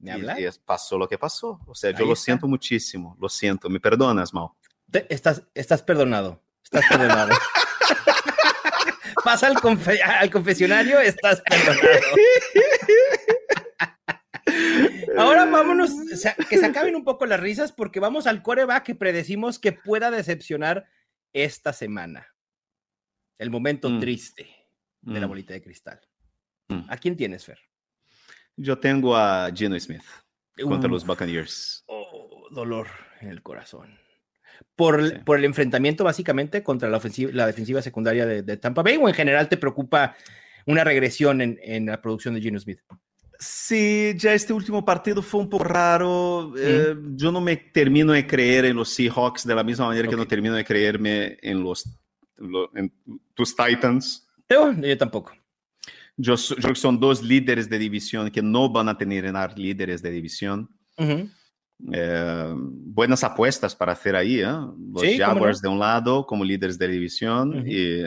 y, pasó lo que pasó. O sea, yo lo siento muchísimo, lo siento. ¿Me perdonas, Mau? estás, estás perdonado. Estás perdonado. Pasa al, al, confesionario, estás perdonado. Ahora vámonos, que se acaben un poco las risas porque vamos al coreback que predecimos que pueda decepcionar esta semana. El momento mm. triste de la mm. bolita de cristal. Mm. ¿A quién tienes, Fer? Yo tengo a Geno Smith contra los Buccaneers. Oh, dolor en el corazón. Por, por, el enfrentamiento básicamente contra la, ofensiva, la defensiva secundaria de, Tampa Bay o en general te preocupa una regresión en, en la producción de Geno Smith? Sí, ya este último partido fue un poco raro. Eh, yo no me termino de creer en los Seahawks de la misma manera que no termino de creerme en los en tus Titans. Yo, yo tampoco. Yo, yo, creo que son dos líderes de división que no van a tener líderes de división. eh, buenas apuestas para hacer ahí, ¿eh? Los Sí, Jaguars no. de un lado como líderes de división y,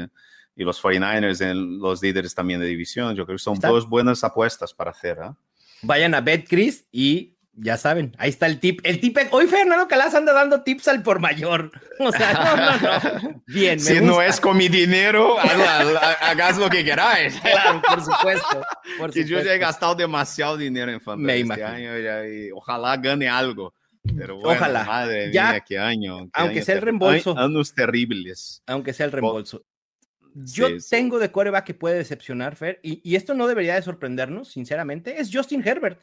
y los 49ers en los líderes también de división. Yo creo que son Está. dos buenas apuestas para hacer. ¿eh? Vayan a BetCris y ya saben, ahí está el tip. El tip, hoy Fernando Calas anda dando tips al por mayor. O sea, no, no, no. Bien, me Si no gusta. es con mi dinero, hagas lo que queráis. Claro, por supuesto. por Que yo ya he supuesto. gastado demasiado dinero en fantasy Me este año ya, y ojalá gane algo. Pero bueno, Ojalá. Madre Ya, mía, qué año. qué aunque año sea el reembolso. Años terribles. Aunque sea el reembolso. Yo Sí, sí. tengo de coreback que puede decepcionar, Fer, y, y esto no debería de sorprendernos, sinceramente, es Justin Herbert.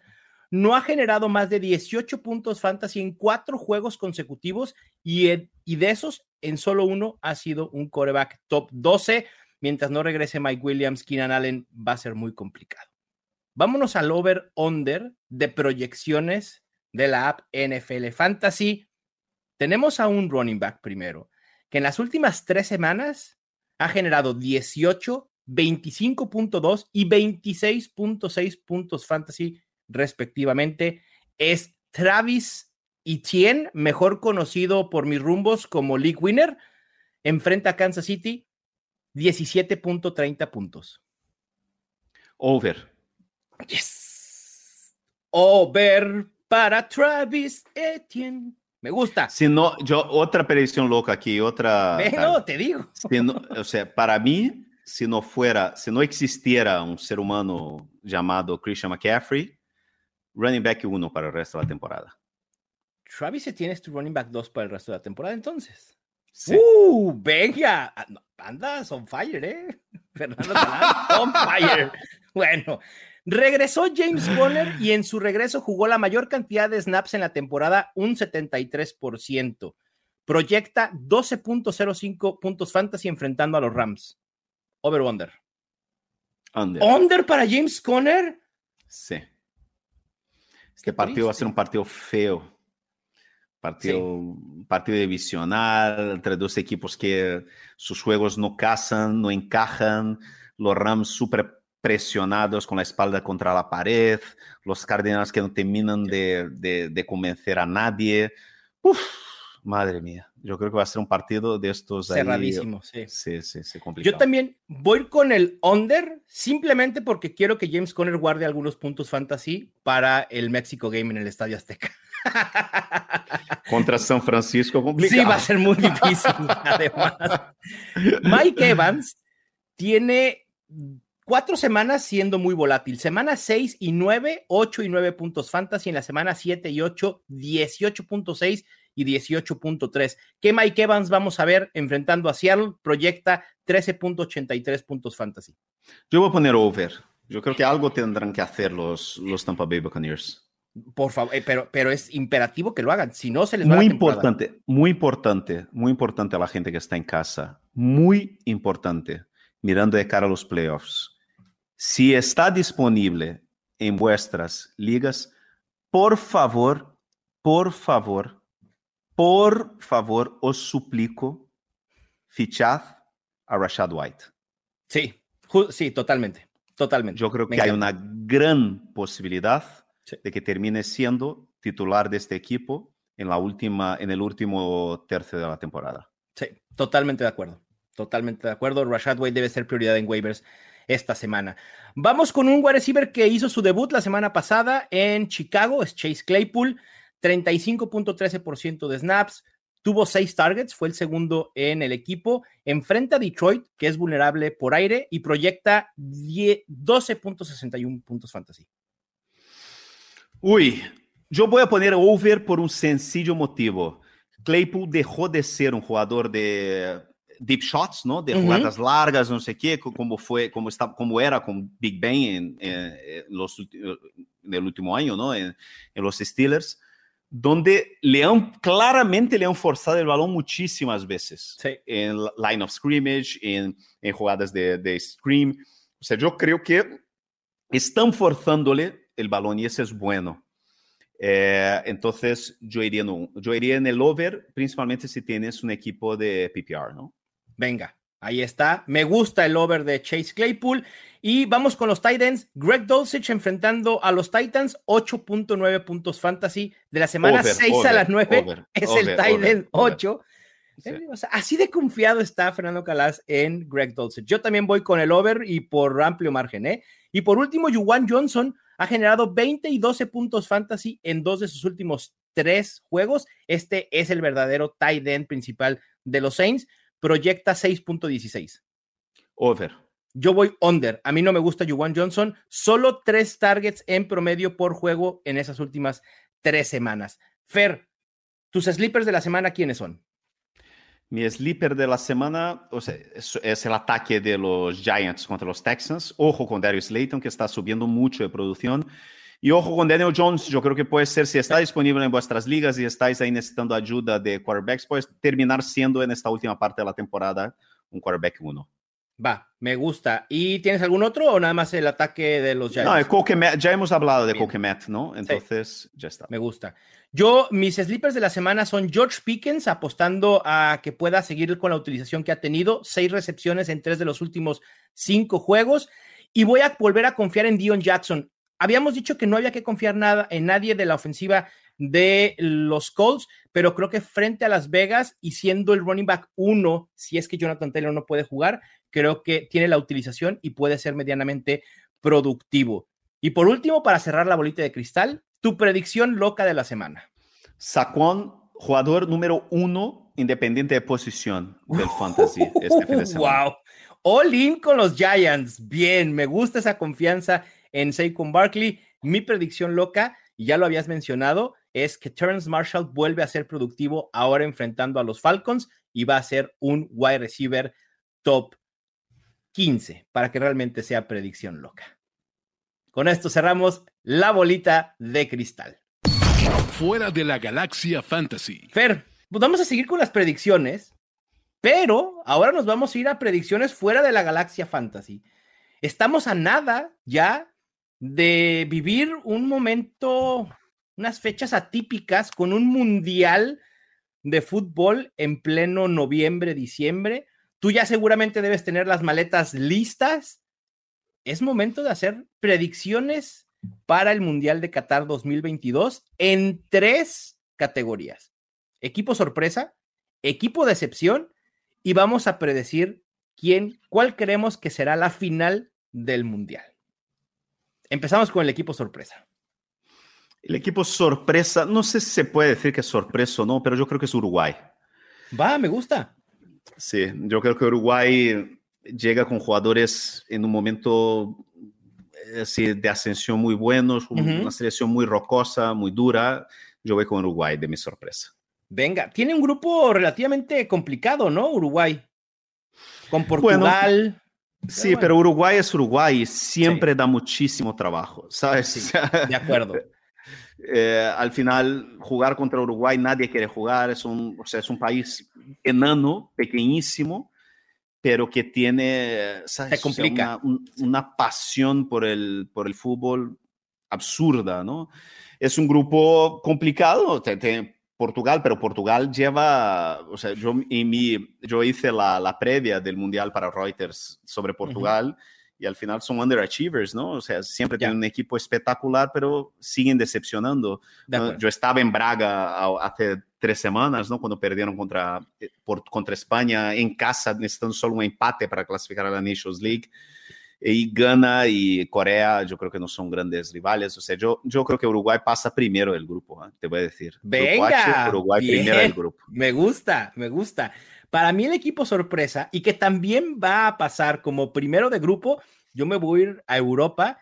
No ha generado más de 18 puntos fantasy en cuatro juegos consecutivos y, y de esos, en solo uno ha sido un coreback top 12. Mientras no regrese Mike Williams, Keenan Allen va a ser muy complicado. Vámonos al over-under de proyecciones de la app NFL Fantasy. Tenemos a un running back primero, que en las últimas tres semanas ha generado 18, 25.2 y 26.6 puntos fantasy respectivamente. Es Travis Etienne, mejor conocido por mis rumbos como League Winner, enfrenta a Kansas City 17.30 puntos. Over. Yes. Over para Travis Etienne. Me gusta. Si no, yo, otra predicción loca aquí, otra. No, te digo. Si no- o sea, para mí, si no fuera, si no existiera un ser humano llamado Christian McCaffrey, running back uno para el resto de la temporada. Travis Etienne es tu running back 2 para el resto de la temporada, entonces. Sí. ¡Uh! ¡Venga! Ah, Andas on fire, ¿eh? Fernando Talán, on fire. Bueno, regresó James Conner y en su regreso jugó la mayor cantidad de snaps en la temporada, un 73%. Proyecta 12.05 puntos fantasy enfrentando a los Rams. Over under. Under. ¿Under para James Conner? Sí. Este partido va a ser un partido feo. Partido, partido divisional entre dos equipos que sus juegos no casan, no encajan. Los Rams súper presionados con la espalda contra la pared. Los Cardinals que no terminan de, de- de convencer a nadie. Uf, madre mía. Yo creo que va a ser un partido de estos ahí. Cerradísimo, sí. Sí, sí, sí, complicado. Yo también voy con el under simplemente porque quiero que James Conner guarde algunos puntos fantasy para el México Game en el Estadio Azteca. Contra San Francisco, complicado. Sí, va a ser muy difícil. Además, Mike Evans tiene cuatro semanas siendo muy volátil. Semana 6 y 9, 8 y 9 puntos fantasy. En la semana 7 y 8, 18.6 y 18.3. ¿Qué Mike Evans vamos a ver enfrentando a Seattle? Proyecta 13.83 puntos fantasy. Yo voy a poner over. Yo creo que algo tendrán que hacer los, los Tampa Bay Buccaneers. Por favor, eh, pero, pero es imperativo que lo hagan. Si no, se les va Muy la importante, muy importante, muy importante a la gente que está en casa. Muy importante, mirando de cara a los playoffs. Si está disponible en vuestras ligas, por favor, por favor, por favor, os suplico, fichad a Rashad White. Sí, sí, totalmente. Totalmente. Yo creo que hay una gran posibilidad Sí. de que termine siendo titular de este equipo en, la última, en el último tercio de la temporada. Sí, totalmente de acuerdo. Totalmente de acuerdo. Rashad White debe ser prioridad en waivers esta semana. Vamos con un wide receiver que hizo su debut la semana pasada en Chicago, es Chase Claypool, 35.13% de snaps, tuvo seis targets, fue el segundo en el equipo, enfrenta a Detroit, que es vulnerable por aire, y proyecta 10 12.61 puntos fantasy. Uy, yo voy a poner over por un sencillo motivo. Claypool dejó de ser un jugador de deep shots, ¿no? De jugadas largas, no sé qué, co- como fue, como está, como era con Big Ben en, en- en los en el último año, ¿no? En los Steelers, donde le han claramente le han forzado el balón muchísimas veces Sí. en line of scrimmage, en, en jugadas de, de scream. O sea, yo creo que están forzándole el balón y ese es bueno. Eh, entonces, yo iría, en yo iría en el over, principalmente si tienes un equipo de PPR, ¿no? Venga, ahí está. Me gusta el over de Chase Claypool. Y vamos con los Titans. Greg Dulcich enfrentando a los Titans, 8.9 puntos fantasy de la semana 6 a las 9. es el Titan 8. así de confiado está Fernando Calas en Greg Dulcich. Yo también voy con el over y por amplio margen. ¿eh? Y por último, Juwan Johnson ha generado 20 y 12 puntos fantasy en dos de sus últimos tres juegos. Este es el verdadero tight end principal de los Saints. Proyecta 6.16. Over. Yo voy under. A mí no me gusta Juwan Johnson. Solo tres targets en promedio por juego en esas últimas tres semanas. Fer, tus sleepers de la semana, ¿quiénes son? Mi sleeper de la semana o sea, es, es, el ataque de los Giants contra los Texans. Ojo con Darius Slayton, que está subiendo mucho de producción. Y ojo con Daniel Jones, yo creo que puede ser, si está disponible en vuestras ligas y estáis ahí necesitando ayuda de quarterbacks, puede terminar siendo en esta última parte de la temporada un quarterback uno. Va, me gusta. ¿Y tienes algún otro o nada más el ataque de los Giants? No, ya hemos hablado de Coquemet, ¿no? Entonces, ya está. Me gusta. Yo, mis sleepers de la semana son George Pickens, apostando a que pueda seguir con la utilización que ha tenido, seis recepciones en tres de los últimos cinco juegos. Y voy a volver a confiar en Dion Jackson. Habíamos dicho que no había que confiar nada en nadie de la ofensiva de los Colts, pero creo que frente a Las Vegas y siendo el running back uno, si es que Jonathan Taylor no puede jugar, creo que tiene la utilización y puede ser medianamente productivo. Y por último, para cerrar la bolita de cristal, tu predicción loca de la semana. Saquon, jugador número uno, independiente de posición del fantasy este fin de semana. Wow. All in con los Giants. Bien, me gusta esa confianza en Saquon Barkley. Mi predicción loca, y ya lo habías mencionado, es que Terrence Marshall vuelve a ser productivo ahora enfrentando a los Falcons y va a ser un wide receiver top 15 para que realmente sea predicción loca. Con esto cerramos la bolita de cristal. Fuera de la galaxia fantasy. Fer, pues vamos a seguir con las predicciones, pero ahora nos vamos a ir a predicciones fuera de la galaxia fantasy. Estamos a nada ya de vivir un momento, unas fechas atípicas con un mundial de fútbol en pleno noviembre, diciembre Tú ya seguramente debes tener las maletas listas. Es momento de hacer predicciones para el Mundial de Qatar 2022 en tres categorías. Equipo sorpresa, equipo decepción y vamos a predecir quién, cuál creemos que será la final del Mundial. Empezamos con el equipo sorpresa. El equipo sorpresa, no sé si se puede decir que es sorpresa o no, pero yo creo que es Uruguay. Va, me gusta. Sí, yo creo que Uruguay llega con jugadores en un momento así, de ascensión muy buenos, una selección muy rocosa, muy dura. Yo voy con Uruguay de mi sorpresa. Venga, tiene un grupo relativamente complicado, ¿no? Uruguay. Con Portugal. Sí, pero Uruguay es Uruguay siempre da muchísimo trabajo, ¿sabes? de acuerdo. Eh, al final, jugar contra Uruguay, nadie quiere jugar, es un, o sea, es un país enano, pequeñísimo, pero que tiene Se complica. una, pasión por el, por el fútbol absurda, ¿no? Es un grupo complicado, Portugal, pero Portugal lleva, o sea, yo, mi, yo hice la, la, previa del Mundial para Reuters sobre Portugal y al final son underachievers, ¿no? O sea, siempre tienen un equipo espectacular, pero siguen decepcionando. Yo estaba en Braga hace tres semanas, ¿no? Cuando perdieron contra, eh, por, contra España en casa, necesitando solo un empate para clasificar a la Nations League. Y Ghana y Corea, yo creo que no son grandes rivales. O sea, yo, yo creo que Uruguay pasa primero del grupo, ¿eh? te voy a decir. Venga, Uruguay primero del grupo. Me gusta, me gusta. Para mí el equipo sorpresa y que también va a pasar como primero de grupo, yo me voy a ir a Europa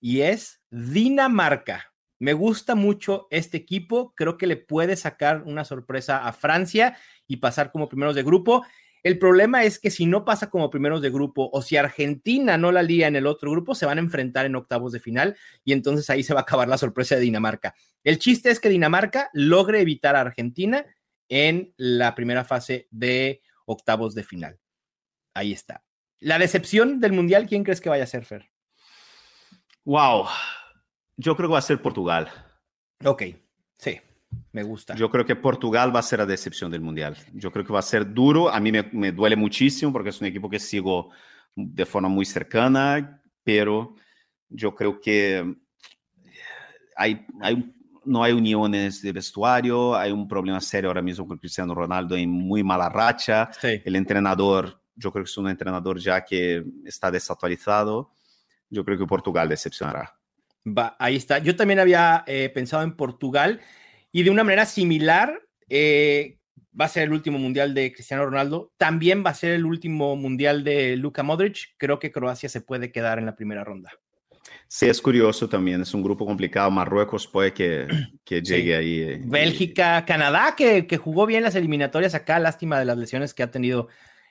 y es Dinamarca. Me gusta mucho este equipo, creo que le puede sacar una sorpresa a Francia y pasar como primeros de grupo. El problema es que si no pasa como primeros de grupo o si Argentina no la lía en el otro grupo, se van a enfrentar en octavos de final y entonces ahí se va a acabar la sorpresa de Dinamarca. El chiste es que Dinamarca logre evitar a Argentina en la primera fase de octavos de final. Ahí está. La decepción del Mundial, ¿quién crees que vaya a ser, Fer? Wow. Yo creo que va a ser Portugal. Ok, sí, me gusta. Yo creo que Portugal va a ser la decepción del Mundial. Yo creo que va a ser duro. A mí me, me duele muchísimo porque es un equipo que sigo de forma muy cercana, pero yo creo que hay, hay, no hay uniones de vestuario, hay un problema serio ahora mismo con Cristiano Ronaldo en muy mala racha. Sí. El entrenador, yo creo que es un entrenador ya que está desactualizado. Yo creo que Portugal decepcionará. Va, ahí está. Yo también había eh, pensado en Portugal y de una manera similar eh, va a ser el último mundial de Cristiano Ronaldo. También va a ser el último mundial de Luka Modric. Creo que Croacia se puede quedar en la primera ronda. Sí, es curioso también. Es un grupo complicado. Marruecos puede que, que llegue Sí. ahí. eh, Bélgica, Canadá, que, que jugó bien las eliminatorias acá. Lástima de las lesiones que ha tenido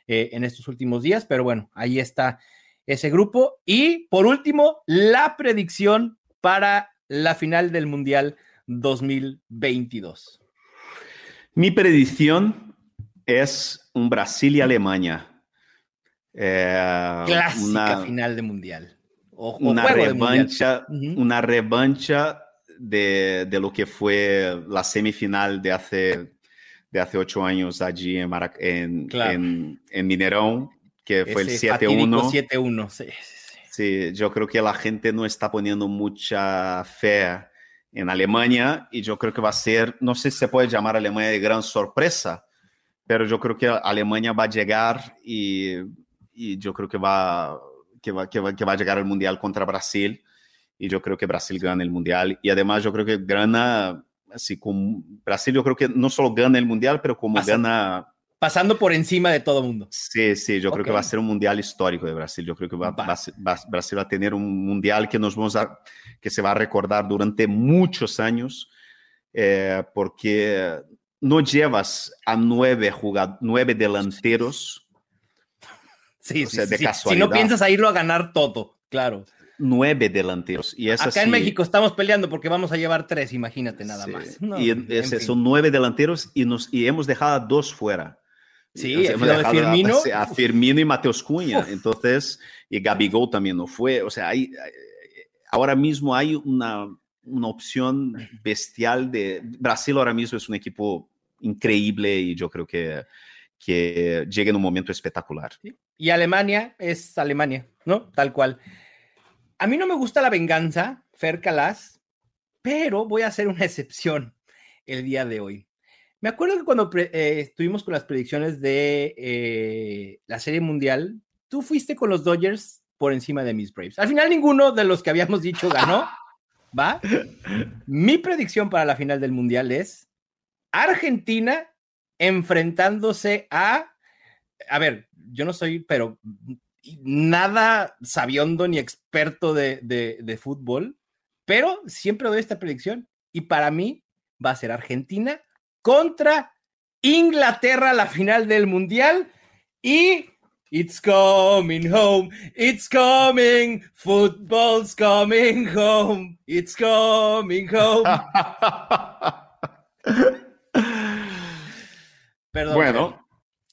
eh, en estos últimos días, pero bueno, ahí está ese grupo. Y por último, la predicción para la final del Mundial 2022. Mi predicción es un Brasil y Alemania. Eh, Clásica una, final de Mundial. O, o una juego de Mundial. revancha, una revancha de, de lo que fue la semifinal de hace, de hace ocho años allí en, Marac- en, Claro. en, en Mineirão, que fue Ese el fatídico 7-1. 7-1. Sí, sí, sí. Sí, yo creo que la gente no está poniendo mucha fe en Alemania y yo creo que va a ser, no sé si se puede llamar a Alemania de gran sorpresa, pero yo creo que Alemania va a llegar y, y yo creo que va, que, va, que, va, que va a llegar al Mundial contra Brasil y yo creo que Brasil gana el Mundial y además yo creo que gana, así como Brasil yo creo que no solo gana el Mundial, pero como Pasa. gana... Pasando por encima de todo mundo. Sí, sí, yo creo que va a ser un mundial histórico de Brasil. Yo creo que va, Va. va va- Brasil va a tener un mundial que nos vamos a, que se va a recordar durante muchos años, eh, porque no llevas a nueve jugad- nueve delanteros, Sí, O sí, sea, sí, de sí. Si no casualidad. piensas a irlo a ganar todo, claro. nueve delanteros. Y es Acá así, en México estamos peleando porque vamos a llevar tres, imagínate nada más. No, y es- son nueve delanteros y, nos, y hemos dejado a dos fuera. Sí, hemos de dejado a- Firmino. A, a Firmino y Mateus Cunha. Uf. Entonces, y Gabigol también no fue. O sea, hay, ahora mismo hay una, una opción bestial de... Brasil ahora mismo es un equipo increíble y yo creo que, que llega en un momento espectacular. Y Alemania es Alemania, ¿no? Tal cual. A mí no me gusta la venganza, Fer Calas, pero voy a hacer una excepción el día de hoy. Me acuerdo que cuando eh, estuvimos con las predicciones de eh, la Serie Mundial, tú fuiste con los Dodgers por encima de mis Braves. Al final ninguno de los que habíamos dicho ganó, ¿va? Mi predicción para la final del Mundial es Argentina enfrentándose a... A ver, yo no soy, pero nada sabiondo ni experto de, de, de fútbol, pero siempre doy esta predicción y para mí va a ser Argentina contra Inglaterra la final del Mundial y It's coming home, it's coming, football's coming home, it's coming home. Perdón. bueno,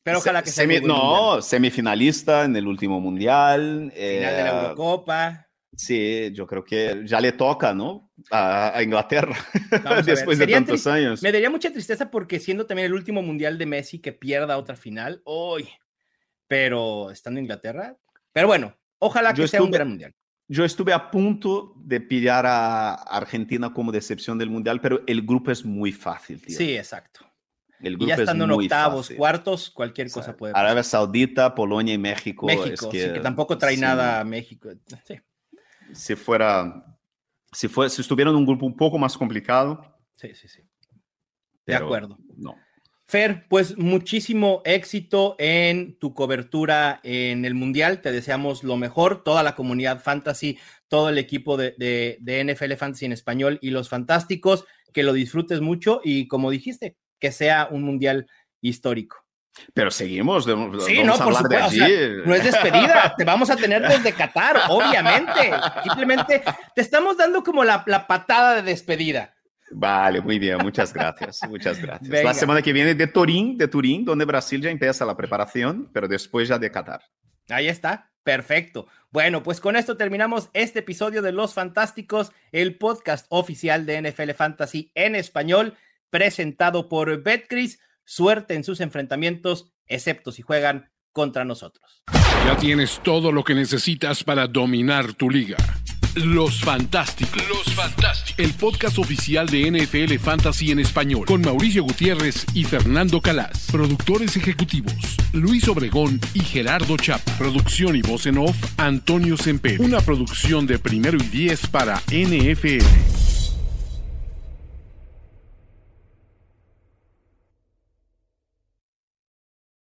pero ojalá que sea semi- mundial. no, semifinalista en el último mundial. final de la eh, Eurocopa. Sí, yo creo que ya le toca, ¿no? A, a Inglaterra después de tantos años. Me daría mucha tristeza porque siendo también el último mundial de Messi que pierda otra final, hoy, pero estando en Inglaterra. Pero bueno, ojalá que Yo sea un estuve- gran mundial. Yo estuve a punto de pillar a Argentina como decepción del mundial, pero el grupo es muy fácil, tío. Sí, exacto. el Y grupo ya es estando en muy octavos, fácil. cuartos, cualquier O sea, cosa puede pasar. Arabia Saudita, Polonia y México. México, es sí, que, que tampoco trae sí, nada a México. Sí, Si fuera, si fue, si estuviera en un grupo un poco más complicado. sí, sí. sí. De acuerdo. No. Fer, pues muchísimo éxito en tu cobertura en el Mundial. Te deseamos lo mejor, toda la comunidad fantasy, todo el equipo de, de, de NFL Fantasy en español y los fantásticos, que lo disfrutes mucho y como dijiste, que sea un Mundial histórico. Pero seguimos. de- Sí, no, por de o sea, no es despedida, te vamos a tener desde Qatar, obviamente. Simplemente te estamos dando como la, la patada de despedida. Vale, muy bien, muchas gracias, muchas gracias. Venga. La semana que viene de Turín, de Turín, donde Brasil ya empieza la preparación, pero después ya de Qatar. Ahí está. Perfecto. Bueno, pues con esto terminamos este episodio de Los Fantásticos, el podcast oficial de NFL Fantasy en español, presentado por Betcris. Suerte en sus enfrentamientos, excepto si juegan contra nosotros. Ya tienes todo lo que necesitas para dominar tu liga. Los Fantásticos. Los Fantásticos. El podcast oficial de NFL Fantasy en español. Con Mauricio Gutiérrez y Fernando Calas. Productores ejecutivos. Luis Obregón y Gerardo Chapa. Producción y voz en off. Antonio Semper. Una producción de primero y diez para NFL.